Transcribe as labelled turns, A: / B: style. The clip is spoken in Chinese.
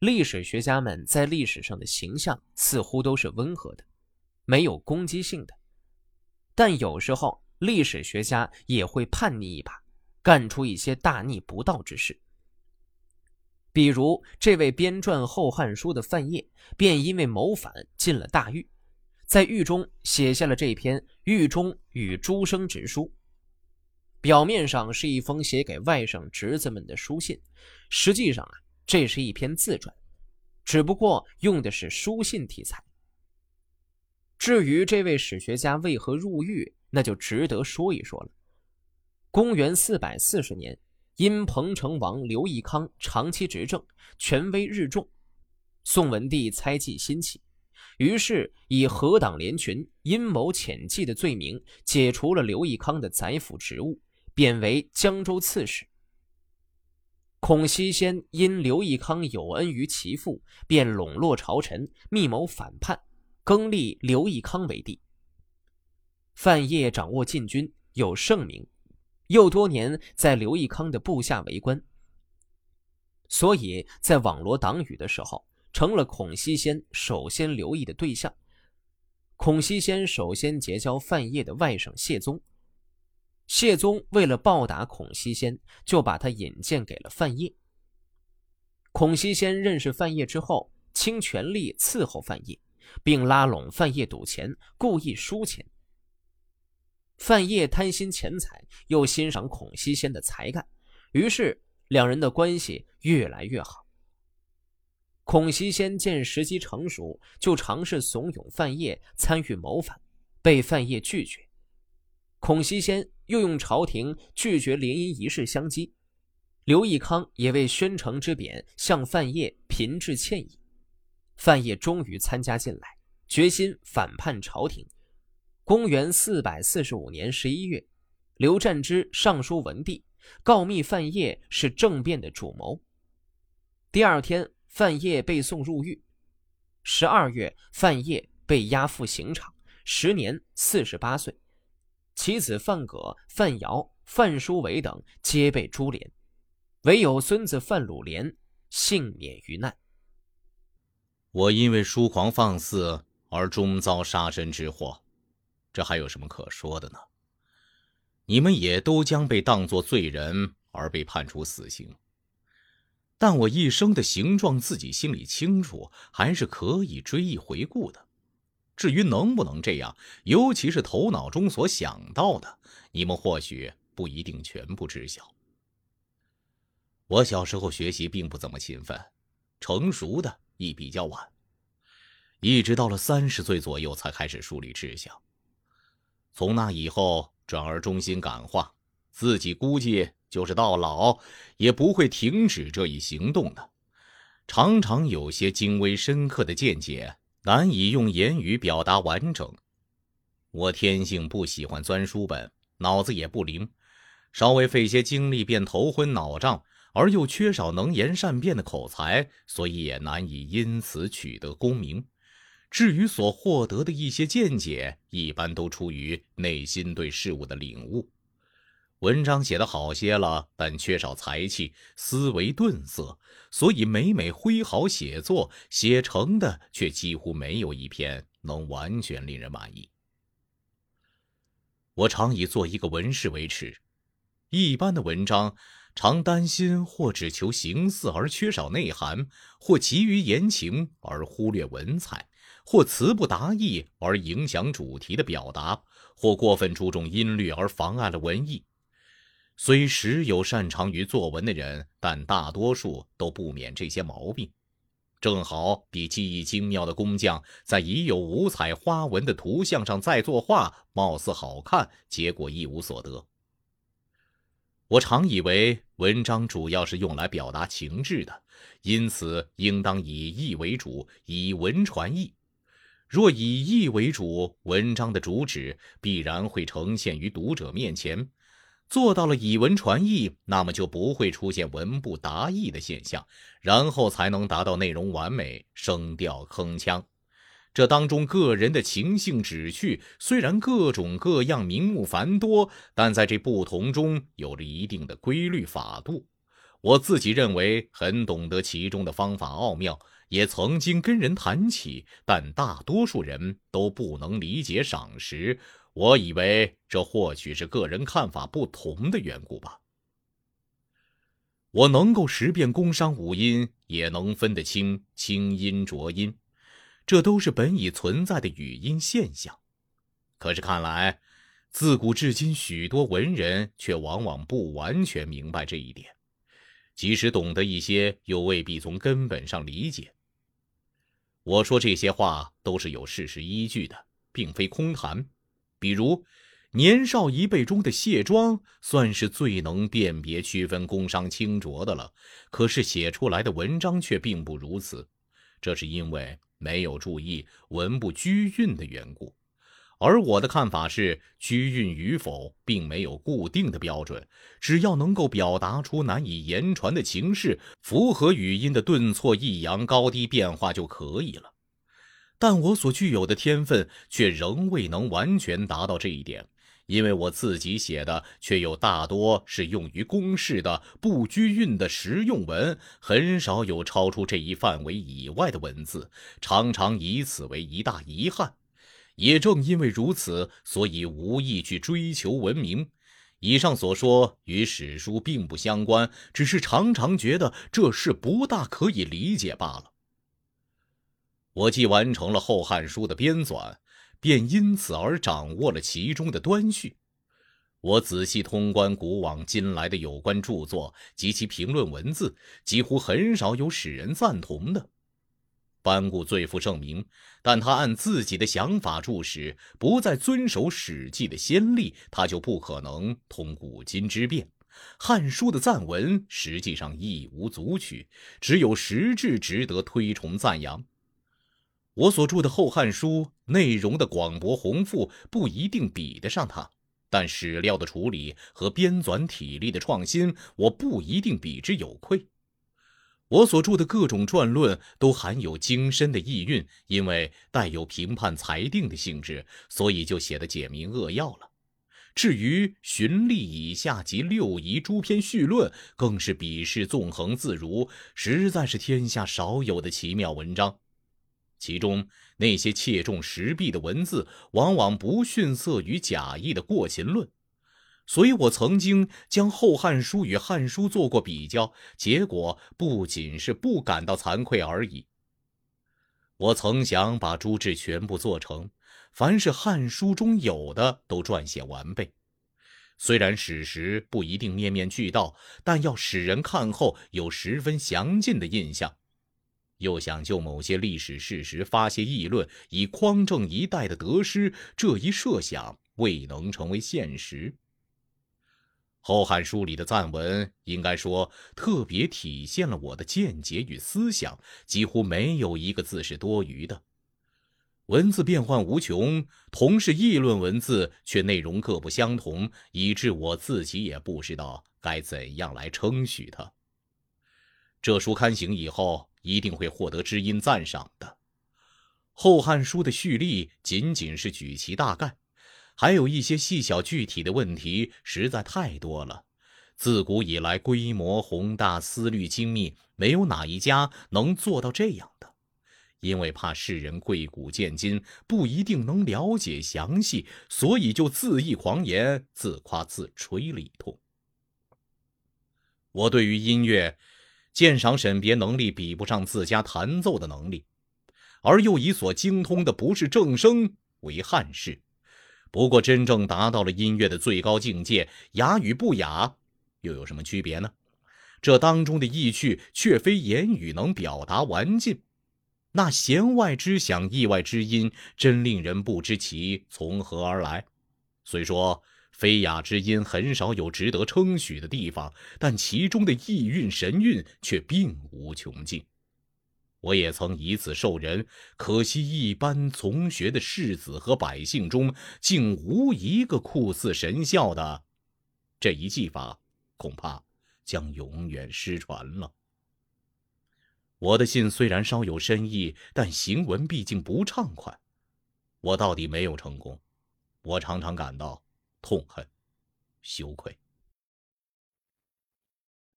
A: 历史学家们在历史上的形象似乎都是温和的，没有攻击性的，但有时候历史学家也会叛逆一把，干出一些大逆不道之事。比如，这位编撰《后汉书》的范晔，便因为谋反进了大狱，在狱中写下了这篇《狱中与诸生直书》。表面上是一封写给外甥侄子们的书信，实际上啊，这是一篇自传，只不过用的是书信题材。至于这位史学家为何入狱，那就值得说一说了。公元四百四十年。因彭城王刘义康长期执政，权威日重，宋文帝猜忌心起，于是以何党联群、阴谋潜计的罪名，解除了刘义康的宰辅职务，贬为江州刺史。孔熙先因刘义康有恩于其父，便笼络朝臣，密谋反叛，更立刘义康为帝。范晔掌握禁军，有盛名。又多年在刘义康的部下为官，所以在网罗党羽的时候，成了孔熙先首先留意的对象。孔熙先首先结交范晔的外甥谢宗，谢宗为了报答孔熙先，就把他引荐给了范晔。孔熙先认识范晔之后，倾全力伺候范晔，并拉拢范晔赌钱，故意输钱。范晔贪心钱财，又欣赏孔熙先的才干，于是两人的关系越来越好。孔熙先见时机成熟，就尝试怂恿范晔参与谋反，被范晔拒绝。孔熙先又用朝廷拒绝联姻仪式相激，刘义康也为宣城之贬向范晔频致歉意。范晔终于参加进来，决心反叛朝廷。公元四百四十五年十一月，刘占之上书文帝，告密范晔是政变的主谋。第二天，范晔被送入狱。十二月，范晔被押赴刑场，时年四十八岁。其子范葛、范尧、范叔伟等皆被株连，唯有孙子范鲁连幸免于难。
B: 我因为疏狂放肆而终遭杀身之祸。这还有什么可说的呢？你们也都将被当作罪人而被判处死刑。但我一生的形状自己心里清楚，还是可以追忆回顾的。至于能不能这样，尤其是头脑中所想到的，你们或许不一定全部知晓。我小时候学习并不怎么勤奋，成熟的亦比较晚，一直到了三十岁左右才开始树立志向。从那以后，转而忠心感化，自己估计就是到老也不会停止这一行动的。常常有些精微深刻的见解，难以用言语表达完整。我天性不喜欢钻书本，脑子也不灵，稍微费些精力便头昏脑胀，而又缺少能言善辩的口才，所以也难以因此取得功名。至于所获得的一些见解，一般都出于内心对事物的领悟。文章写得好些了，但缺少才气，思维顿涩，所以每每挥毫写作，写成的却几乎没有一篇能完全令人满意。我常以做一个文士为耻，一般的文章常担心或只求形似而缺少内涵，或急于言情而忽略文采。或词不达意而影响主题的表达，或过分注重音律而妨碍了文艺。虽时有擅长于作文的人，但大多数都不免这些毛病。正好比技艺精妙的工匠在已有五彩花纹的图像上再作画，貌似好看，结果一无所得。我常以为文章主要是用来表达情志的，因此应当以意为主，以文传意。若以意为主，文章的主旨必然会呈现于读者面前。做到了以文传意，那么就不会出现文不达意的现象，然后才能达到内容完美、声调铿锵。这当中个人的情性旨趣虽然各种各样、名目繁多，但在这不同中有着一定的规律法度。我自己认为很懂得其中的方法奥妙，也曾经跟人谈起，但大多数人都不能理解赏识。我以为这或许是个人看法不同的缘故吧。我能够识辨宫商五音，也能分得清清音浊音，这都是本已存在的语音现象。可是看来，自古至今，许多文人却往往不完全明白这一点。即使懂得一些，又未必从根本上理解。我说这些话都是有事实依据的，并非空谈。比如，年少一辈中的谢庄，算是最能辨别区分工商清浊的了。可是写出来的文章却并不如此，这是因为没有注意文不拘韵的缘故。而我的看法是，拘韵与否并没有固定的标准，只要能够表达出难以言传的情势，符合语音的顿挫、抑扬、高低变化就可以了。但我所具有的天分却仍未能完全达到这一点，因为我自己写的却又大多是用于公事的不拘韵的实用文，很少有超出这一范围以外的文字，常常以此为一大遗憾。也正因为如此，所以无意去追求文明。以上所说与史书并不相关，只是常常觉得这事不大可以理解罢了。我既完成了《后汉书》的编纂，便因此而掌握了其中的端绪。我仔细通观古往今来的有关著作及其评论文字，几乎很少有使人赞同的。班固最负盛名，但他按自己的想法注史，不再遵守《史记》的先例，他就不可能通古今之变。《汉书》的赞文实际上亦无足取，只有实质值得推崇赞扬。我所著的《后汉书》内容的广博宏富，不一定比得上他，但史料的处理和编纂体例的创新，我不一定比之有愧。我所著的各种传论都含有精深的意蕴，因为带有评判裁定的性质，所以就写得简明扼要了。至于荀立以下及六仪诸篇序论，更是笔势纵横自如，实在是天下少有的奇妙文章。其中那些切中时弊的文字，往往不逊色于贾谊的《过秦论》。所以我曾经将《后汉书》与《汉书》做过比较，结果不仅是不感到惭愧而已。我曾想把诸志全部做成，凡是《汉书》中有的都撰写完备。虽然史实不一定面面俱到，但要使人看后有十分详尽的印象。又想就某些历史事实发些议论，以匡正一代的得失，这一设想未能成为现实。《后汉书》里的赞文，应该说特别体现了我的见解与思想，几乎没有一个字是多余的。文字变幻无穷，同是议论文字，却内容各不相同，以致我自己也不知道该怎样来称许它。这书刊行以后，一定会获得知音赞赏的。《后汉书》的序例仅仅是举其大概。还有一些细小具体的问题实在太多了。自古以来，规模宏大、思虑精密，没有哪一家能做到这样的。因为怕世人贵古见今，不一定能了解详细，所以就自缢狂言，自夸自吹了一通。我对于音乐鉴赏审别能力比不上自家弹奏的能力，而又以所精通的不是正声为憾事。不过，真正达到了音乐的最高境界，雅与不雅，又有什么区别呢？这当中的意趣，却非言语能表达完尽。那弦外之响，意外之音，真令人不知其从何而来。虽说非雅之音很少有值得称许的地方，但其中的意蕴神韵却并无穷尽。我也曾以此受人，可惜一般从学的士子和百姓中，竟无一个酷似神效的。这一技法，恐怕将永远失传了。我的信虽然稍有深意，但行文毕竟不畅快。我到底没有成功，我常常感到痛恨、羞愧。